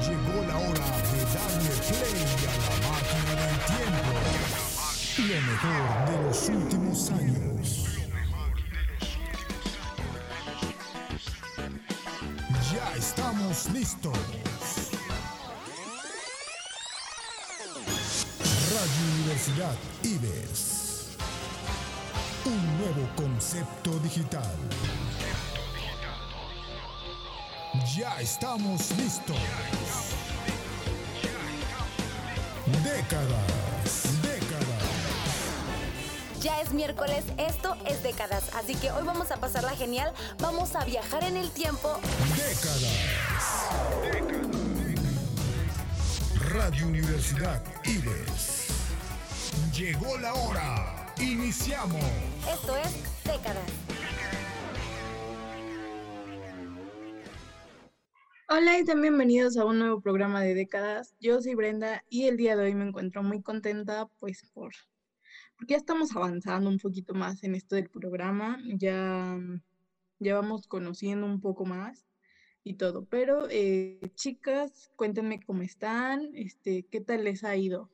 Llegó la hora de darle play a la máquina del tiempo. Lo mejor de los últimos años. Ya estamos listos. Radio Universidad IBES. Un nuevo concepto digital. Ya estamos listos. Décadas, décadas. Ya es miércoles, esto es décadas, así que hoy vamos a pasarla genial, vamos a viajar en el tiempo. Décadas. Radio Universidad IBES. Llegó la hora. Iniciamos. Esto es décadas. Hola y también bienvenidos a un nuevo programa de décadas. Yo soy Brenda y el día de hoy me encuentro muy contenta pues por porque ya estamos avanzando un poquito más en esto del programa, ya, ya vamos conociendo un poco más y todo. Pero eh, chicas, cuéntenme cómo están, este, qué tal les ha ido.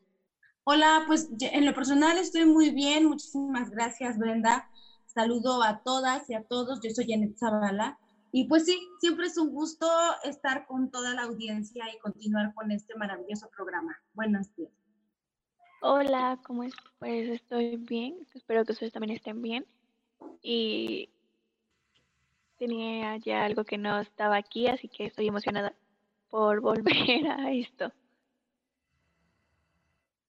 Hola, pues en lo personal estoy muy bien, muchísimas gracias Brenda. Saludo a todas y a todos, yo soy Janet Zavala y pues sí, siempre es un gusto estar con toda la audiencia y continuar con este maravilloso programa. Buenos días. Hola, ¿cómo es? Pues estoy bien, espero que ustedes también estén bien. Y tenía ya algo que no estaba aquí, así que estoy emocionada por volver a esto.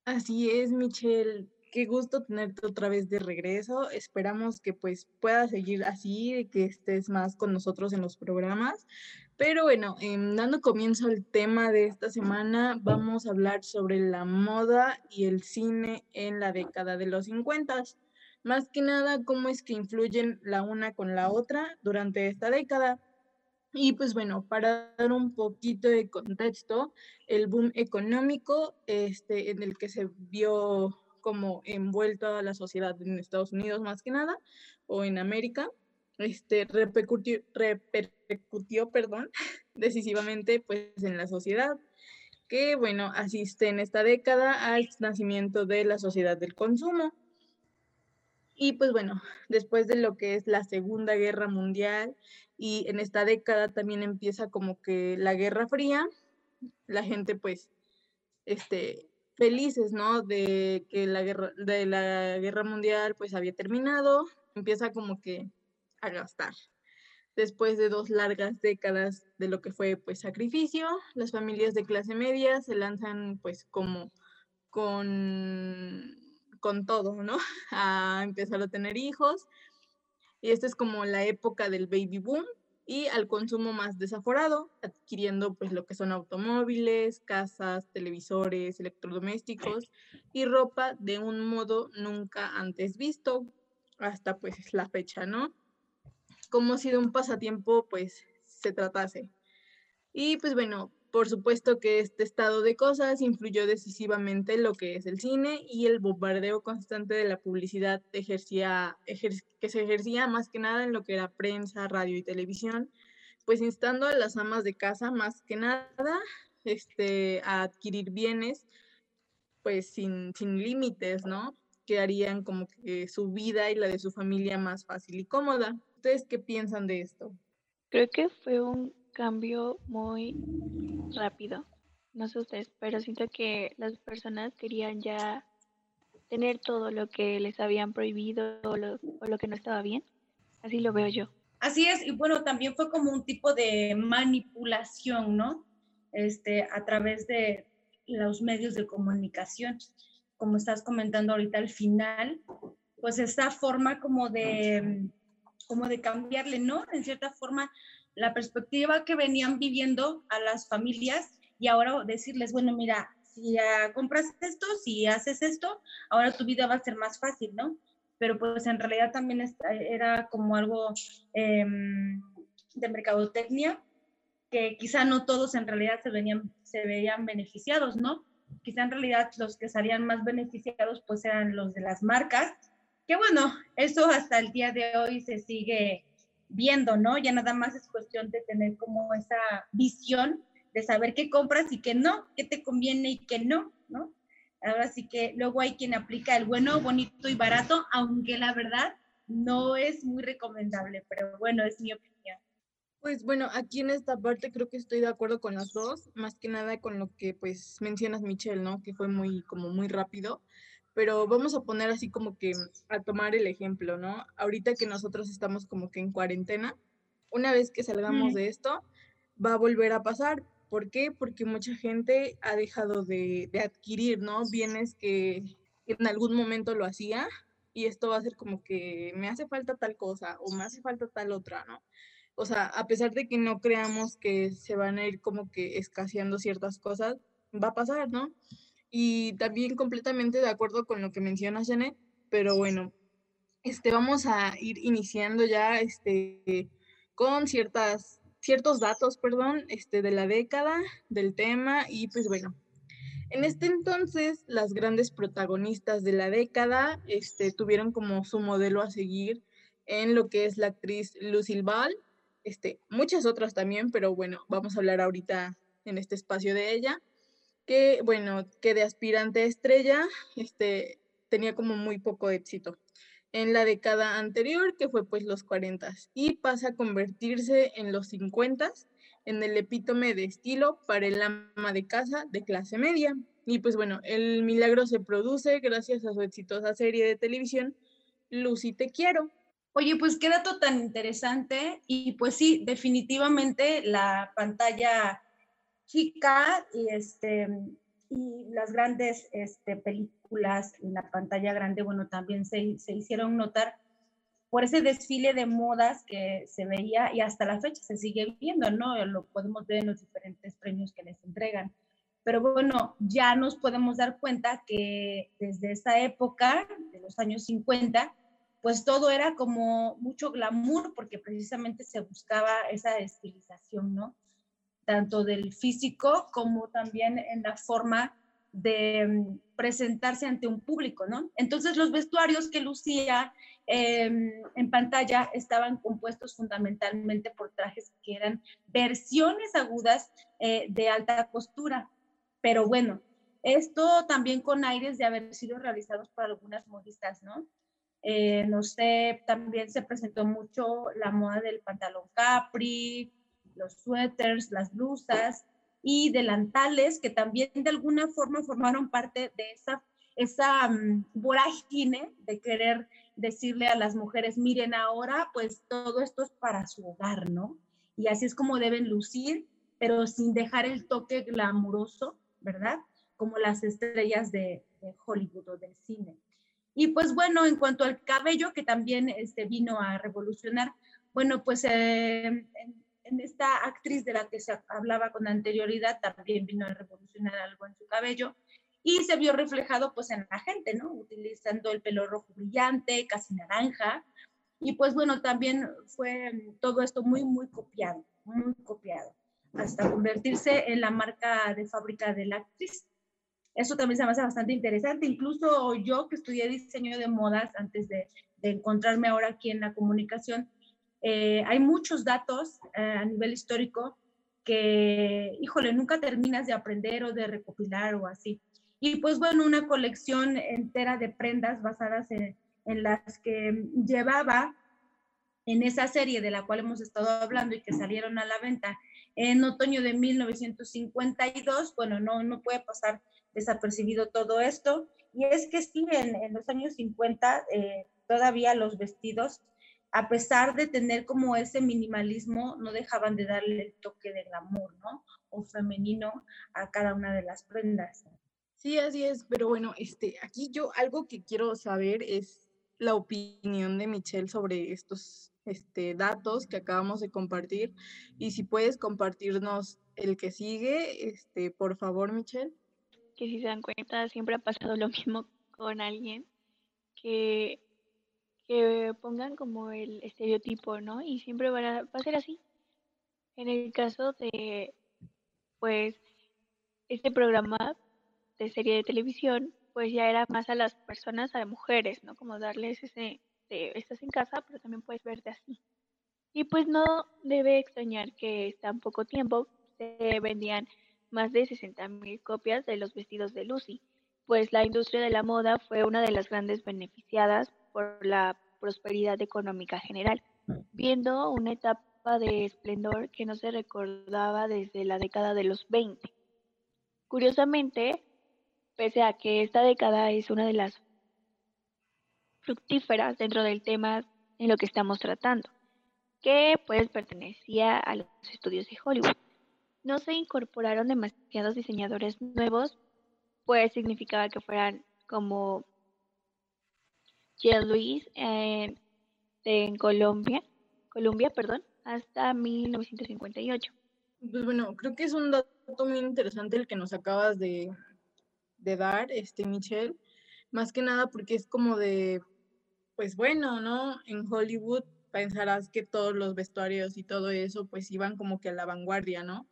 Así es, Michelle qué gusto tenerte otra vez de regreso. Esperamos que pues puedas seguir así, que estés más con nosotros en los programas. Pero bueno, em, dando comienzo al tema de esta semana, vamos a hablar sobre la moda y el cine en la década de los 50. Más que nada, cómo es que influyen la una con la otra durante esta década. Y pues bueno, para dar un poquito de contexto, el boom económico este, en el que se vio como envuelto a la sociedad en Estados Unidos más que nada, o en América, este, repercutió, repercutió perdón, decisivamente pues en la sociedad, que bueno, asiste en esta década al nacimiento de la sociedad del consumo. Y pues bueno, después de lo que es la Segunda Guerra Mundial y en esta década también empieza como que la Guerra Fría, la gente pues este felices, ¿no? De que la guerra, de la guerra mundial pues había terminado, empieza como que a gastar. Después de dos largas décadas de lo que fue pues sacrificio, las familias de clase media se lanzan pues como con, con todo, ¿no? A empezar a tener hijos. Y esta es como la época del baby boom, y al consumo más desaforado, adquiriendo pues lo que son automóviles, casas, televisores, electrodomésticos y ropa de un modo nunca antes visto hasta pues la fecha, ¿no? Como si de un pasatiempo pues se tratase. Y pues bueno, por supuesto que este estado de cosas influyó decisivamente en lo que es el cine y el bombardeo constante de la publicidad ejercía, que se ejercía más que nada en lo que era prensa, radio y televisión, pues instando a las amas de casa más que nada este, a adquirir bienes pues sin, sin límites, ¿no? Que harían como que su vida y la de su familia más fácil y cómoda. ¿Ustedes qué piensan de esto? Creo que fue un cambio muy rápido. No sé ustedes, pero siento que las personas querían ya tener todo lo que les habían prohibido o lo, o lo que no estaba bien. Así lo veo yo. Así es, y bueno, también fue como un tipo de manipulación, ¿no? Este, a través de los medios de comunicación. Como estás comentando ahorita al final, pues esta forma como de, como de cambiarle, ¿no? En cierta forma, la perspectiva que venían viviendo a las familias y ahora decirles, bueno, mira, si compras esto, si haces esto, ahora tu vida va a ser más fácil, ¿no? Pero pues en realidad también era como algo em, de mercadotecnia que quizá no todos en realidad se, venían, se veían beneficiados, ¿no? Quizá en realidad los que salían más beneficiados pues eran los de las marcas, que bueno, eso hasta el día de hoy se sigue viendo, ¿no? Ya nada más es cuestión de tener como esa visión de saber qué compras y qué no, qué te conviene y qué no, ¿no? Ahora sí que luego hay quien aplica el bueno, bonito y barato, aunque la verdad no es muy recomendable, pero bueno, es mi opinión. Pues bueno, aquí en esta parte creo que estoy de acuerdo con las dos, más que nada con lo que pues mencionas Michelle, ¿no? Que fue muy como muy rápido, pero vamos a poner así como que a tomar el ejemplo, ¿no? Ahorita que nosotros estamos como que en cuarentena, una vez que salgamos de esto, va a volver a pasar. ¿Por qué? Porque mucha gente ha dejado de, de adquirir, ¿no? Bienes que en algún momento lo hacía y esto va a ser como que me hace falta tal cosa o me hace falta tal otra, ¿no? O sea, a pesar de que no creamos que se van a ir como que escaseando ciertas cosas, va a pasar, ¿no? Y también completamente de acuerdo con lo que menciona Janet, pero bueno, este, vamos a ir iniciando ya este, con ciertas, ciertos datos, perdón, este, de la década, del tema, y pues bueno, en este entonces, las grandes protagonistas de la década este, tuvieron como su modelo a seguir en lo que es la actriz Lucille Ball, este, muchas otras también, pero bueno, vamos a hablar ahorita en este espacio de ella, que bueno, que de aspirante a estrella, este, tenía como muy poco éxito en la década anterior, que fue pues los 40, y pasa a convertirse en los 50 en el epítome de estilo para el ama de casa de clase media. Y pues bueno, el milagro se produce gracias a su exitosa serie de televisión, Lucy Te Quiero. Oye, pues qué dato tan interesante. Y pues sí, definitivamente la pantalla chica y, este, y las grandes este, películas en la pantalla grande, bueno, también se, se hicieron notar por ese desfile de modas que se veía y hasta la fecha se sigue viendo, ¿no? Lo podemos ver en los diferentes premios que les entregan. Pero bueno, ya nos podemos dar cuenta que desde esa época, de los años 50, pues todo era como mucho glamour porque precisamente se buscaba esa estilización, ¿no? Tanto del físico como también en la forma de mm, presentarse ante un público, ¿no? Entonces los vestuarios que lucía em, en pantalla estaban compuestos fundamentalmente por trajes que eran versiones agudas eh, de alta costura. Pero bueno, esto también con aires de haber sido realizados por algunas modistas, ¿no? Eh, no sé, también se presentó mucho la moda del pantalón capri, los suéteres, las blusas, y delantales que también de alguna forma formaron parte de esa, esa mm, vorágine de querer decirle a las mujeres, miren ahora, pues todo esto es para su hogar, ¿no? Y así es como deben lucir, pero sin dejar el toque glamuroso, ¿verdad? Como las estrellas de, Hollywood o del cine. Y pues bueno, en cuanto al cabello, que también este, vino a revolucionar, bueno, pues eh, esta actriz de la que se hablaba con anterioridad también vino a revolucionar algo en su cabello y se vio reflejado pues en la gente, ¿no? Utilizando el pelo rojo brillante, casi naranja. Y pues bueno, también fue todo esto muy, muy copiado, muy copiado, hasta convertirse en la marca de fábrica de la actriz. Eso también se me hace bastante interesante. Incluso yo que estudié diseño de modas antes de, de encontrarme ahora aquí en la comunicación, eh, hay muchos datos eh, a nivel histórico que, híjole, nunca terminas de aprender o de recopilar o así. Y pues bueno, una colección entera de prendas basadas en, en las que llevaba en esa serie de la cual hemos estado hablando y que salieron a la venta en otoño de 1952, bueno, no, no puede pasar desapercibido todo esto. Y es que sí, en, en los años 50 eh, todavía los vestidos a pesar de tener como ese minimalismo, no dejaban de darle el toque del amor, ¿no? O femenino a cada una de las prendas. Sí, así es, pero bueno, este, aquí yo algo que quiero saber es la opinión de Michelle sobre estos este, datos que acabamos de compartir y si puedes compartirnos el que sigue, este, por favor, Michelle. Que si se dan cuenta, siempre ha pasado lo mismo con alguien que que pongan como el estereotipo, ¿no? Y siempre va a, va a ser así. En el caso de, pues, este programa de serie de televisión, pues ya era más a las personas, a las mujeres, ¿no? Como darles ese, de, estás en casa, pero también puedes verte así. Y pues no debe extrañar que tan poco tiempo se vendían más de 60.000 copias de los vestidos de Lucy, pues la industria de la moda fue una de las grandes beneficiadas por la prosperidad económica general, viendo una etapa de esplendor que no se recordaba desde la década de los 20. Curiosamente, pese a que esta década es una de las fructíferas dentro del tema en lo que estamos tratando, que pues pertenecía a los estudios de Hollywood. No se incorporaron demasiados diseñadores nuevos, pues significaba que fueran como Jean Louis en, en Colombia, Colombia, perdón, hasta 1958. Pues bueno, creo que es un dato muy interesante el que nos acabas de, de dar, este Michelle, más que nada porque es como de, pues bueno, ¿no? En Hollywood pensarás que todos los vestuarios y todo eso pues iban como que a la vanguardia, ¿no?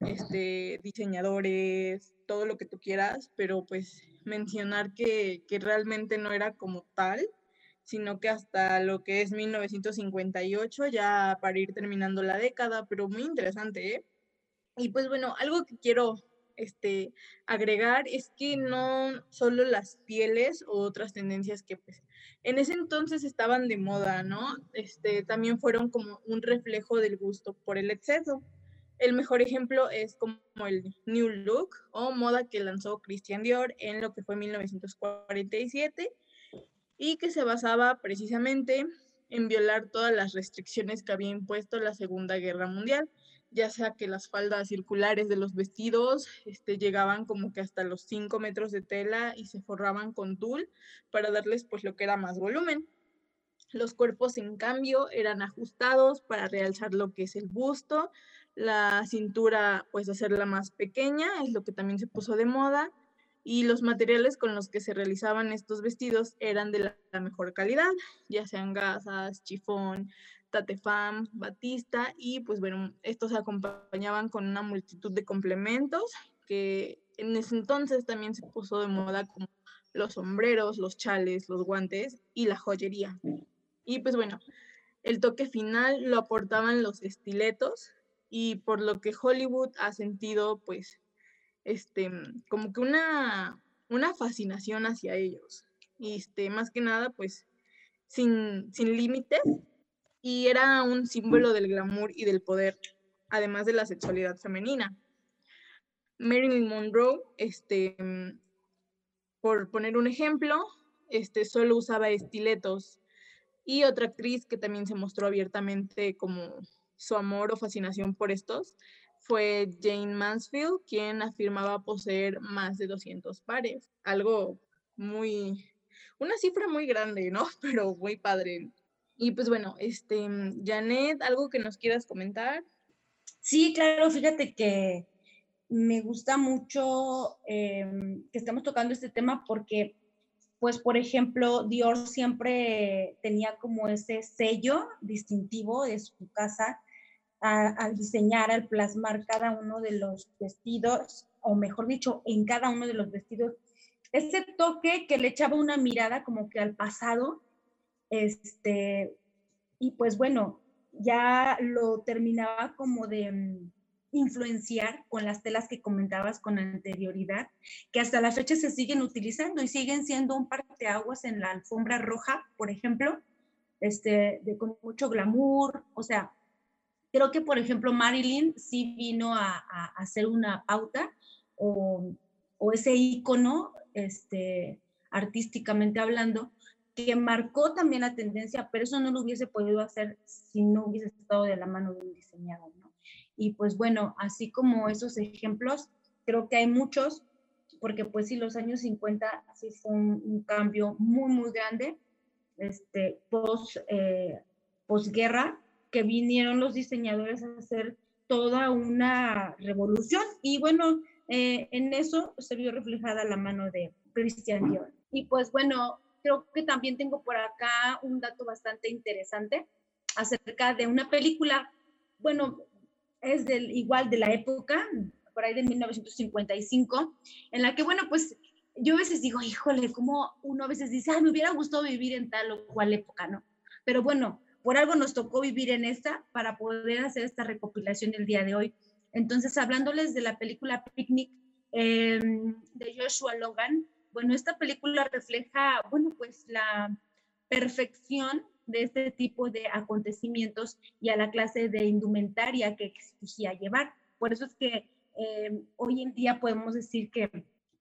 Este, diseñadores, todo lo que tú quieras, pero pues mencionar que, que realmente no era como tal, sino que hasta lo que es 1958, ya para ir terminando la década, pero muy interesante, ¿eh? Y pues bueno, algo que quiero este, agregar es que no solo las pieles o otras tendencias que pues en ese entonces estaban de moda, ¿no? Este, también fueron como un reflejo del gusto por el exceso. El mejor ejemplo es como el New Look o moda que lanzó Christian Dior en lo que fue 1947 y que se basaba precisamente en violar todas las restricciones que había impuesto la Segunda Guerra Mundial ya sea que las faldas circulares de los vestidos este, llegaban como que hasta los 5 metros de tela y se forraban con tul para darles pues lo que era más volumen. Los cuerpos en cambio eran ajustados para realzar lo que es el busto, la cintura pues hacerla más pequeña, es lo que también se puso de moda, y los materiales con los que se realizaban estos vestidos eran de la, mejor calidad, ya sean gasas, chifón, tatefam, batista y pues bueno, estos se acompañaban con una multitud de complementos que en ese entonces también se puso de moda como los sombreros, los chales, los guantes y la joyería. Y pues bueno, el toque final lo aportaban los estiletos y por lo que Hollywood ha sentido pues este como que una una fascinación hacia ellos. Y este más que nada pues sin, sin límites y era un símbolo del glamour y del poder, además de la sexualidad femenina. Marilyn Monroe, este, por poner un ejemplo, este, solo usaba estiletos. Y otra actriz que también se mostró abiertamente como su amor o fascinación por estos fue Jane Mansfield, quien afirmaba poseer más de 200 pares. Algo muy, una cifra muy grande, ¿no? Pero muy padre. Y pues bueno, este, Janet, ¿algo que nos quieras comentar? Sí, claro, fíjate que me gusta mucho em, que estemos tocando este tema porque, pues, por ejemplo, Dior siempre tenía como ese sello distintivo de su casa al diseñar, al plasmar cada uno de los vestidos, o mejor dicho, en cada uno de los vestidos, ese toque que le echaba una mirada como que al pasado este, y pues bueno, ya lo terminaba como de mm, influenciar con las telas que comentabas con anterioridad, que hasta la fecha se siguen utilizando y siguen siendo un parteaguas en la alfombra roja, por ejemplo, este, de, con mucho glamour, o sea, creo que por ejemplo Marilyn sí vino a, a hacer una pauta o, o ese icono, este, artísticamente hablando, que marcó también la tendencia, pero eso no lo hubiese podido hacer si no hubiese estado de la mano de un diseñador, ¿no? Y pues bueno, así como esos ejemplos, creo que hay muchos, porque pues sí, los años 50 sí fue un, cambio muy, muy grande, este, post, eh, posguerra, que vinieron los diseñadores a hacer toda una revolución y bueno, eh, en eso se vio reflejada la mano de Christian Dior. Y pues bueno, creo que también tengo por acá un dato bastante interesante acerca de una película, bueno, es del, igual de la época, por ahí de 1955, en la que, bueno, pues yo a veces digo, híjole, como uno a veces dice, ay, me hubiera gustado vivir en tal o cual época, ¿no? Pero bueno, por algo nos tocó vivir en esta para poder hacer esta recopilación del día de hoy. Entonces, hablándoles de la película Picnic em, de Joshua Logan, bueno, esta película refleja, bueno, pues la perfección de este tipo de acontecimientos y a la clase de indumentaria que exigía llevar. Por eso es que em, hoy en día podemos decir que,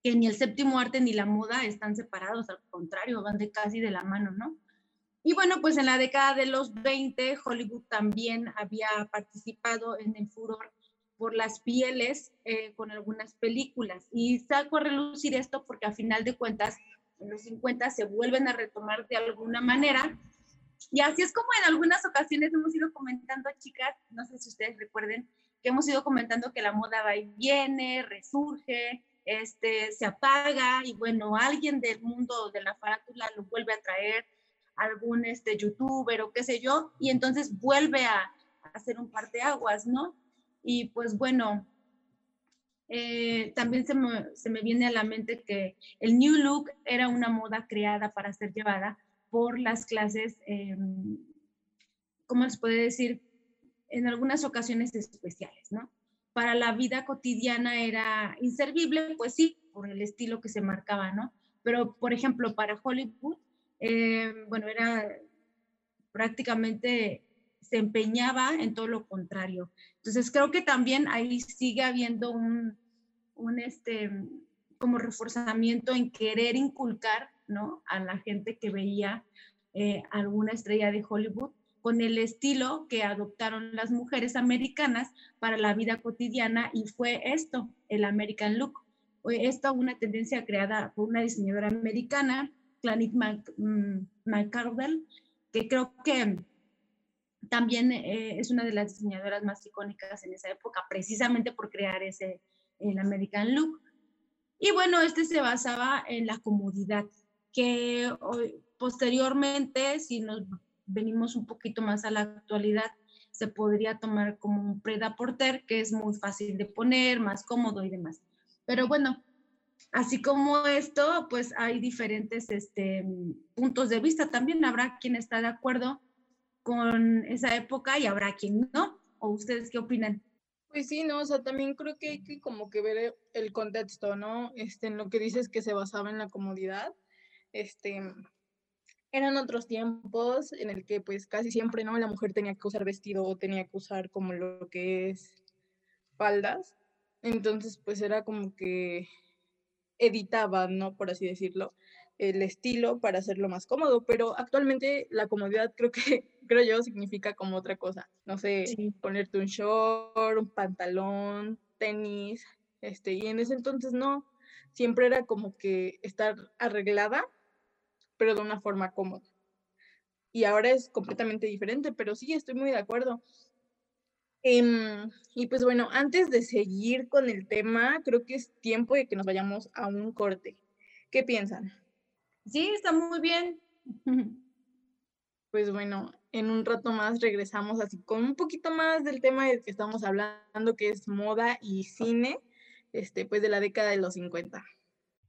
que, ni el séptimo arte ni la moda están separados, al contrario, van de casi de la mano, ¿no? Y bueno, pues en la década de los 20, Hollywood también había participado en el furor por las pieles eh, con algunas películas. Y saco a relucir esto porque a final de cuentas, en los 50 se vuelven a retomar de alguna manera. Y así es como en algunas ocasiones hemos ido comentando, chicas, no sé si ustedes recuerden, que hemos ido comentando que la moda va y viene, resurge, este, se apaga y bueno, alguien del mundo de la farándula lo vuelve a traer, algún este, youtuber o qué sé yo, y entonces vuelve a, a hacer un par de aguas, ¿no? Y pues bueno, eh, también se me, se me, viene a la mente que el New Look era una moda creada para ser llevada por las clases, eh, ¿cómo les puede decir? En algunas ocasiones especiales, ¿no? Para la vida cotidiana era inservible, pues sí, por el estilo que se marcaba, ¿no? Pero, por ejemplo, para Hollywood, eh, bueno, era prácticamente se empeñaba en todo lo contrario. Entonces creo que también ahí sigue habiendo un, este, como reforzamiento en querer inculcar, ¿no? A la gente que veía eh, alguna estrella de Hollywood con el estilo que adoptaron las mujeres americanas para la vida cotidiana y fue esto, el American Look. Esto una tendencia creada por una diseñadora americana, Clanic mm, McCardell, que creo que también eh, es una de las diseñadoras más icónicas en esa época, precisamente por crear ese, el American Look. Y bueno, este se basaba en la comodidad, que posteriormente, si nos venimos un poquito más a la actualidad, se podría tomar como un preda porter, que es muy fácil de poner, más cómodo y demás. Pero bueno, así como esto, pues hay diferentes este, puntos de vista. También habrá quien está de acuerdo con esa época y habrá quien no. ¿O ustedes qué opinan? Pues sí, no, o sea, también creo que hay que como que ver el contexto, ¿no? Este, en lo que dices que se basaba en la comodidad. Este, eran otros tiempos en el que pues casi siempre, ¿no? La mujer tenía que usar vestido o tenía que usar como lo que es faldas. Entonces, pues era como que editaban, ¿no? Por así decirlo, el estilo para hacerlo más cómodo, pero actualmente la comodidad creo que, creo yo, significa como otra cosa. No sé, ponerte un short, un pantalón, tenis, este, y en ese entonces no, siempre era como que estar arreglada, pero de una forma cómoda. Y ahora es completamente diferente, pero sí, estoy muy de acuerdo. Em, y pues bueno, antes de seguir con el tema, creo que es tiempo de que nos vayamos a un corte. ¿Qué piensan? Sí, está muy bien. Pues bueno, en un rato más regresamos así con un poquito más del tema del que estamos hablando, que es moda y cine, este, pues de la década de los 50.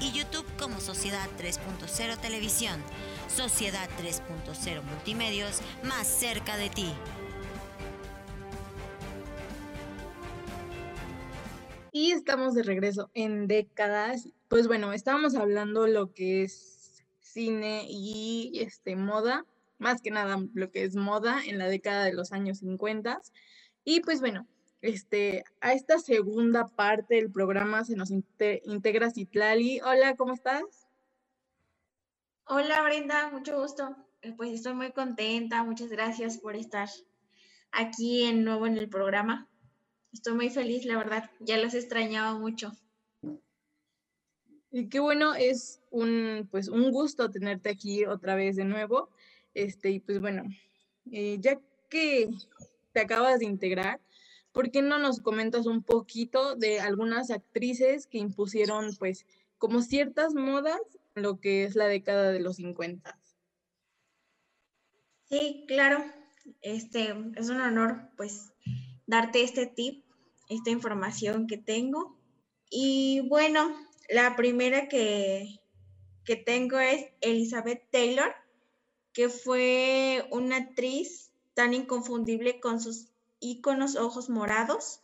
y YouTube como Sociedad 3.0 Televisión. Sociedad 3.0 Multimedios, más cerca de ti. Y estamos de regreso en décadas. Pues bueno, estábamos hablando lo que es cine y este moda, más que nada lo que es moda en la década de los años 50. Y pues bueno, este, a esta segunda parte del programa se nos integra Citlali. Hola, ¿cómo estás? Hola Brenda, mucho gusto. Eh, pues estoy muy contenta, muchas gracias por estar aquí en nuevo en el programa. Estoy muy feliz, la verdad, ya los extrañaba mucho. Y qué bueno, es un, pues, un gusto tenerte aquí otra vez de nuevo. Este, y pues bueno, eh, ya que te acabas de integrar, ¿por qué no nos comentas un poquito de algunas actrices que impusieron pues como ciertas modas en lo que es la década de los 50? Sí, claro. Este es un honor pues darte este tip, esta información que tengo. Y bueno, la primera que, que tengo es Elizabeth Taylor, que fue una actriz tan inconfundible con sus íconos ojos morados,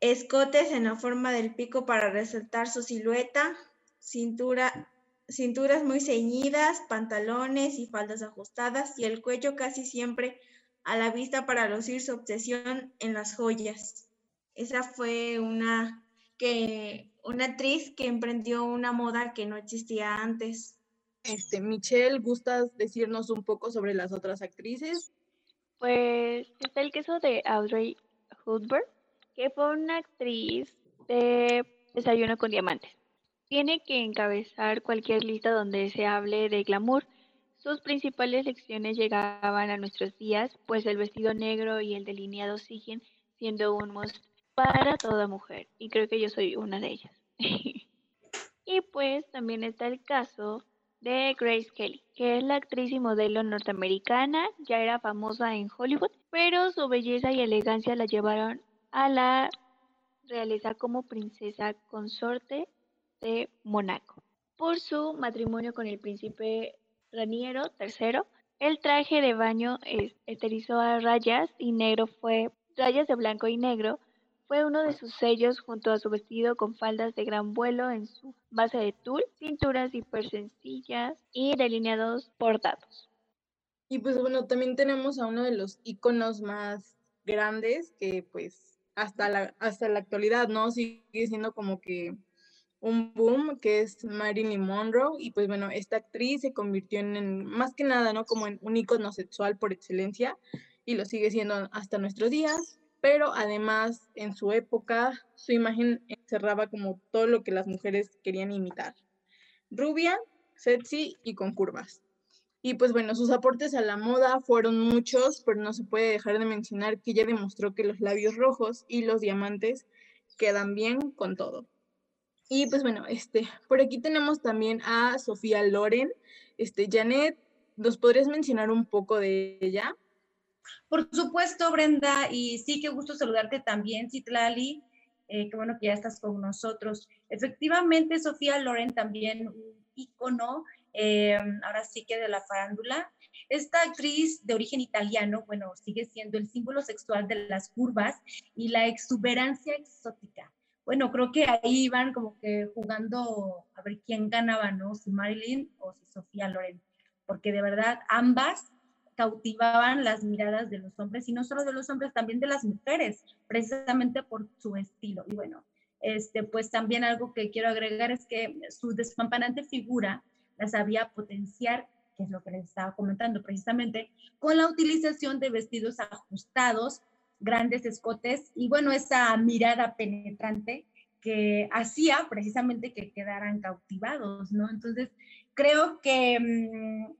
escotes en la forma del pico para resaltar su silueta, cintura, cinturas muy ceñidas, pantalones y faldas ajustadas y el cuello casi siempre a la vista para lucir su obsesión en las joyas. Esa fue una, que, una actriz que emprendió una moda que no existía antes. Este, Michelle, ¿gustas decirnos un poco sobre las otras actrices? Pues está el caso de Audrey Hepburn, que fue una actriz de Desayuno con Diamantes. Tiene que encabezar cualquier lista donde se hable de glamour. Sus principales lecciones llegaban a nuestros días, pues el vestido negro y el delineado siguen siendo un must para toda mujer, y creo que yo soy una de ellas. y pues también está el caso de Grace Kelly, que es la actriz y modelo norteamericana, ya era famosa en Hollywood, pero su belleza y elegancia la llevaron a la realeza como princesa consorte de Monaco. Por su matrimonio con el príncipe Raniero III, el traje de baño esterizó a rayas y negro fue rayas de blanco y negro fue uno de sus sellos junto a su vestido con faldas de gran vuelo en su base de tul, cinturas hiper sencillas y delineados bordados. Y pues bueno, también tenemos a uno de los iconos más grandes que pues hasta la, hasta la actualidad, ¿no? Sigue siendo como que un boom, que es Marilyn Monroe. Y pues bueno, esta actriz se convirtió en, más que nada, ¿no? Como en un icono sexual por excelencia y lo sigue siendo hasta nuestros días pero además en su época su imagen encerraba como todo lo que las mujeres querían imitar. Rubia, sexy y con curvas. Y pues bueno, sus aportes a la moda fueron muchos, pero no se puede dejar de mencionar que ella demostró que los labios rojos y los diamantes quedan bien con todo. Y pues bueno, este, por aquí tenemos también a Sofía Loren. Este, Janet, ¿nos podrías mencionar un poco de ella? Por supuesto, Brenda, y sí, qué gusto saludarte también, Citlali. Eh, qué bueno que ya estás con nosotros. Efectivamente, Sofía Loren también un ícono, eh, ahora sí que de la farándula. Esta actriz de origen italiano, bueno, sigue siendo el símbolo sexual de las curvas y la exuberancia exótica. Bueno, creo que ahí iban como que jugando a ver quién ganaba, ¿no? Si Marilyn o si Sofía Loren, porque de verdad ambas cautivaban las miradas de los hombres y no solo de los hombres, también de las mujeres, precisamente por su estilo. Y bueno, este, pues también algo que quiero agregar es que su despampanante figura la sabía potenciar, que es lo que les estaba comentando precisamente, con la utilización de vestidos ajustados, grandes escotes y bueno, esa mirada penetrante que hacía precisamente que quedaran cautivados, ¿no? Entonces, creo que mm,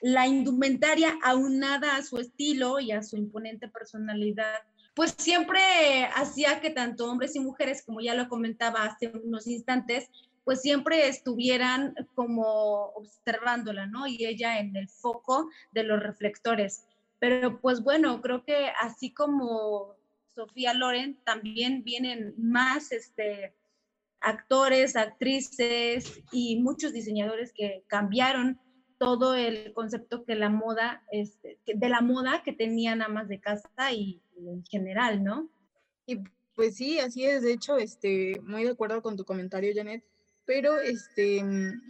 la indumentaria aunada a su estilo y a su imponente personalidad, pues siempre hacía que tanto hombres y mujeres, como ya lo comentaba hace unos instantes, pues siempre estuvieran como observándola, ¿no? Y ella en el foco de los reflectores. Pero pues bueno, creo que así como Sofía Loren, también vienen más este, actores, actrices y muchos diseñadores que cambiaron todo el concepto que la moda, este, de la moda que tenían amas de casa y, en general, ¿no? Y pues sí, así es. De hecho, este, muy de acuerdo con tu comentario, Janet. Pero, este,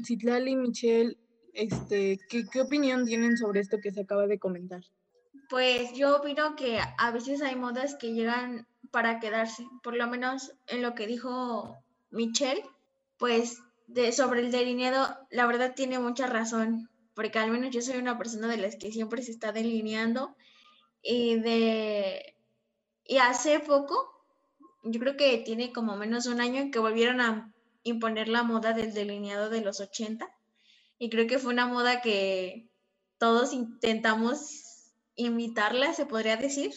Citlali y Michelle, este, ¿qué, ¿qué opinión tienen sobre esto que se acaba de comentar? Pues yo opino que a veces hay modas que llegan para quedarse, por lo menos en lo que dijo Michelle, pues de, sobre el delineado, la verdad tiene mucha razón porque al menos yo soy una persona de las que siempre se está delineando y de y hace poco, yo creo que tiene como menos un año que volvieron a imponer la moda del delineado de los 80 y creo que fue una moda que todos intentamos imitarla, se podría decir.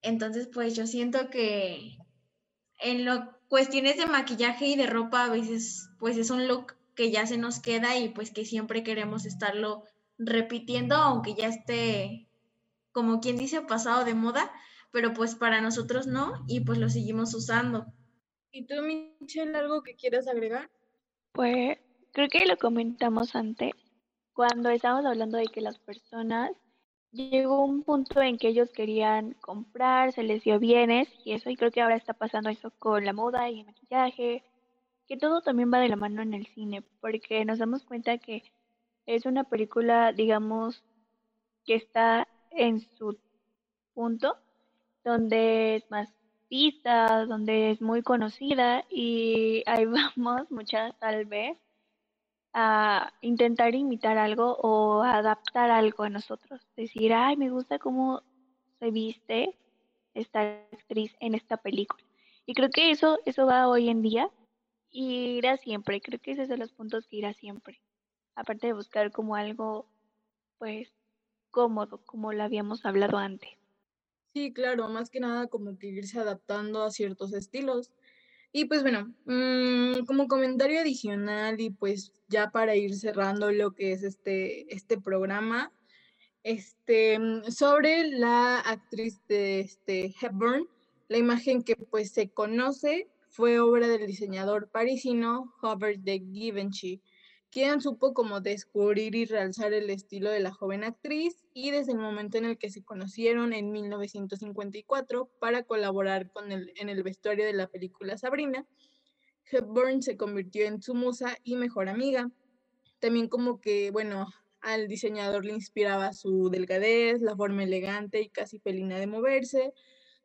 Entonces, pues yo siento que en lo cuestiones de maquillaje y de ropa a veces pues es un look que ya se nos queda y pues que siempre queremos estarlo repitiendo, aunque ya esté, como quien dice, pasado de moda, pero pues para nosotros no y pues lo seguimos usando. ¿Y tú, Michelle, algo que quieras agregar? Pues creo que lo comentamos antes, cuando estábamos hablando de que las personas llegó un punto en que ellos querían comprar, se les dio bienes y eso, y creo que ahora está pasando eso con la moda y el maquillaje, que todo también va de la mano en el cine, porque nos damos cuenta que es una película, digamos, que está en su punto, donde es más vista, donde es muy conocida y ahí vamos muchas tal vez a intentar imitar algo o adaptar algo a nosotros. Decir, ay, me gusta cómo se viste esta actriz en esta película. Y creo que eso, eso va hoy en día irá siempre. Creo que ese es de los puntos que irá siempre. Aparte de buscar como algo, pues, cómodo, como lo habíamos hablado antes. Sí, claro, más que nada como que irse adaptando a ciertos estilos. Y pues bueno, mm, como comentario adicional y pues ya para ir cerrando lo que es este, este programa, este, mm, sobre la actriz de este Hepburn, la imagen que pues se conoce fue obra del diseñador parisino Hubert de Givenchy, quien supo como descubrir y realzar el estilo de la joven actriz y desde el momento en el que se conocieron en 1954 para colaborar con el, en el vestuario de la película Sabrina, Hepburn se convirtió en su musa y mejor amiga. También como que, bueno, al diseñador le inspiraba su delgadez, la forma elegante y casi felina de moverse,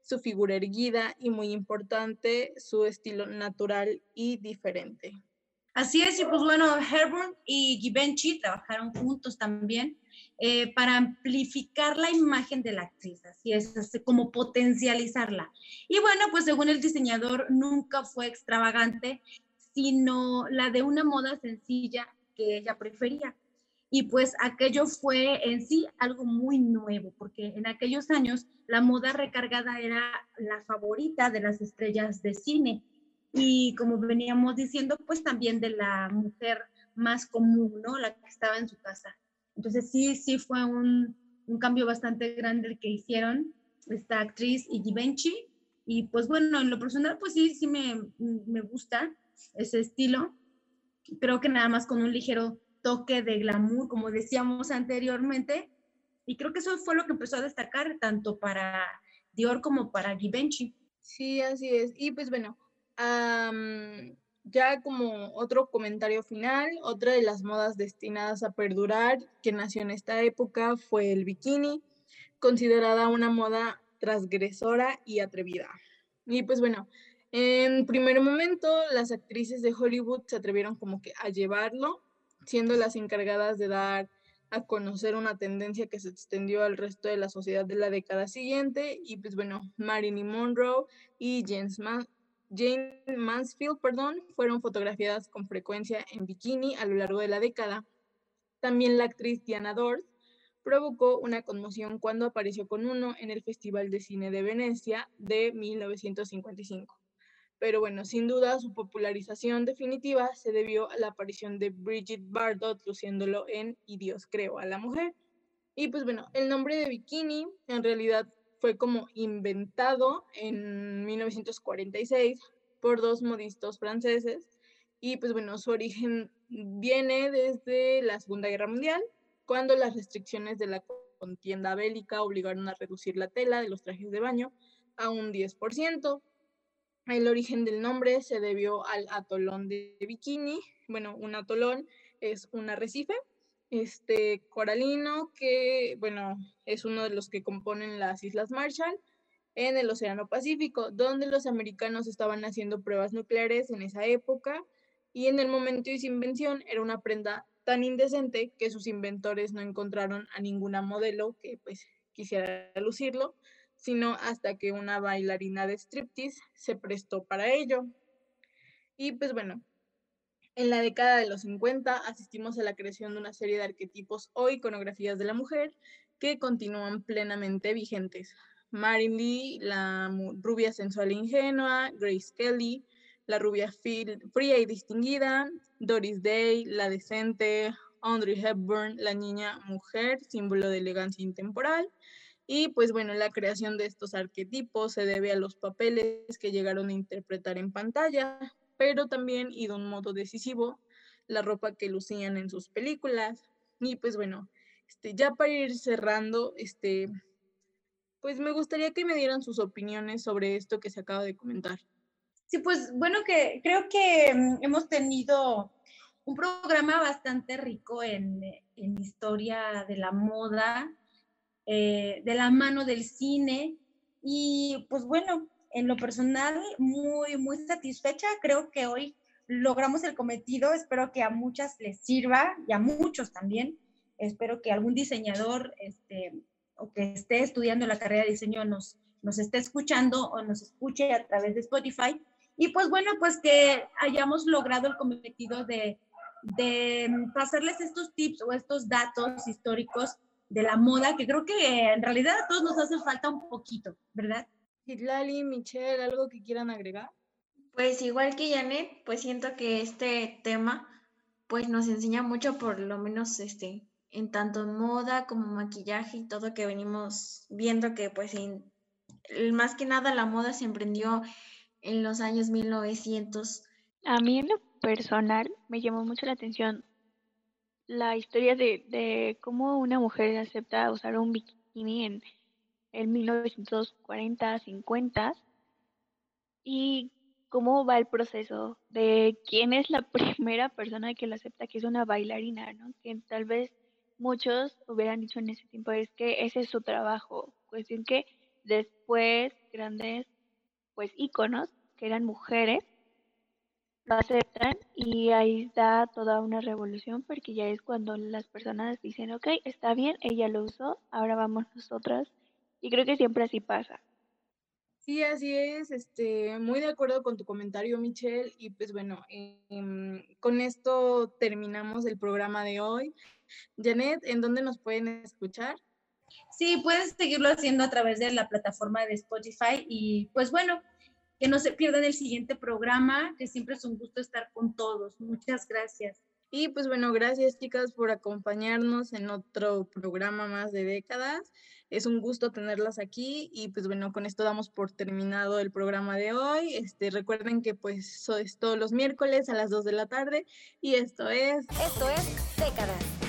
su figura erguida y muy importante, su estilo natural y diferente. Así es, y pues bueno, Herborn y Givenchy trabajaron juntos también eh, para amplificar la imagen de la actriz, así es, como potencializarla. Y bueno, pues según el diseñador, nunca fue extravagante, sino la de una moda sencilla que ella prefería. Y pues aquello fue en sí algo muy nuevo, porque en aquellos años la moda recargada era la favorita de las estrellas de cine. y como veníamos diciendo, pues también de la mujer más común, ¿no? La que estaba en su casa. Entonces sí, sí fue un, un cambio bastante grande el que hicieron esta actriz y Givenchy. Y pues bueno, en lo personal, pues sí, sí me, me gusta ese estilo. Creo que nada más con un ligero toque de glamour, como decíamos anteriormente. Y creo que eso fue lo que empezó a destacar tanto para Dior como para Givenchy. Sí, así es. Y pues bueno, ya como otro comentario final, otra de las modas destinadas a perdurar que nació en esta época fue el bikini, considerada una moda transgresora y atrevida. Y pues bueno, en primer momento las actrices de Hollywood se atrevieron como que a llevarlo, siendo las encargadas de dar a conocer una tendencia que se extendió al resto de la sociedad de la década siguiente. Y pues bueno, Marilyn Monroe y Jane Mansfield perdón, fueron fotografiadas con frecuencia en bikini a lo largo de la década. También la actriz Diana Dors provocó una conmoción cuando apareció con uno en el Festival de Cine de Venecia de 1955. Pero bueno, sin duda su popularización definitiva se debió a la aparición de Bridget Bardot luciéndolo en Y Dios creó a la mujer. Y pues bueno, el nombre de bikini en realidad fue como inventado en 1946 por dos modistas franceses y pues bueno, su origen viene desde la Segunda Guerra Mundial, cuando las restricciones de la contienda bélica obligaron a reducir la tela de los trajes de baño a un 10%. El origen del nombre se debió al atolón de bikini. Bueno, un atolón es un arrecife este coralino que, bueno, es uno de los que componen las Islas Marshall en el Océano Pacífico, donde los americanos estaban haciendo pruebas nucleares en esa época y en el momento de su invención era una prenda tan indecente que sus inventores no encontraron a ninguna modelo que pues quisiera lucirlo sino hasta que una bailarina de striptease se prestó para ello. Y pues bueno, en la década de los 50 asistimos a la creación de una serie de arquetipos o iconografías de la mujer que continúan plenamente vigentes. Marilyn la rubia sensual e ingenua, Grace Kelly, la rubia fría y distinguida, Doris Day, la decente, Audrey Hepburn, la niña mujer, símbolo de elegancia intemporal, y pues bueno, la creación de estos arquetipos se debe a los papeles que llegaron a interpretar en pantalla, pero también y de un modo decisivo la ropa que lucían en sus películas. Y pues bueno, este, ya para ir cerrando, este, pues me gustaría que me dieran sus opiniones sobre esto que se acaba de comentar. Sí, pues bueno, que creo que mm, hemos tenido un programa bastante rico en, en historia de la moda, eh, de la mano del cine. Y pues bueno, en lo personal, muy, muy satisfecha. Creo que hoy logramos el cometido. Espero que a muchas les sirva y a muchos también. Espero que algún diseñador este, o que esté estudiando la carrera de diseño nos, nos esté escuchando o nos escuche a través de Spotify. Y pues bueno, pues que hayamos logrado el cometido de, de pasarles estos tips o estos datos históricos de la moda, que creo que en realidad a todos nos hace falta un poquito, ¿verdad? Lali, Michelle, ¿algo que quieran agregar? Pues igual que Janet, pues siento que este tema pues nos enseña mucho por lo menos este en tanto moda como maquillaje y todo que venimos viendo que pues más que nada la moda se emprendió en los años 1900. A mí en lo personal me llamó mucho la atención la historia de, de cómo una mujer acepta usar un bikini en el 1940, 50 y cómo va el proceso de quién es la primera persona que lo acepta, que es una bailarina, ¿no? Que tal vez muchos hubieran dicho en ese tiempo es que ese es su trabajo, cuestión que después grandes pues íconos que eran mujeres lo aceptan y ahí da toda una revolución porque ya es cuando las personas dicen, ok, está bien, ella lo usó, ahora vamos nosotras. Y creo que siempre así pasa. Sí, así es, este, muy de acuerdo con tu comentario, Michelle, y pues bueno, em, con esto terminamos el programa de hoy. Janet, ¿en dónde nos pueden escuchar? Sí, puedes seguirlo haciendo a través de la plataforma de Spotify y pues bueno, que no se pierdan el siguiente programa, que siempre es un gusto estar con todos. Muchas gracias. Y pues bueno, gracias chicas por acompañarnos en otro programa más de décadas. Es un gusto tenerlas aquí y pues bueno, con esto damos por terminado el programa de hoy. Este, recuerden que pues eso es todos los miércoles a las 2 de la tarde y esto es... Esto es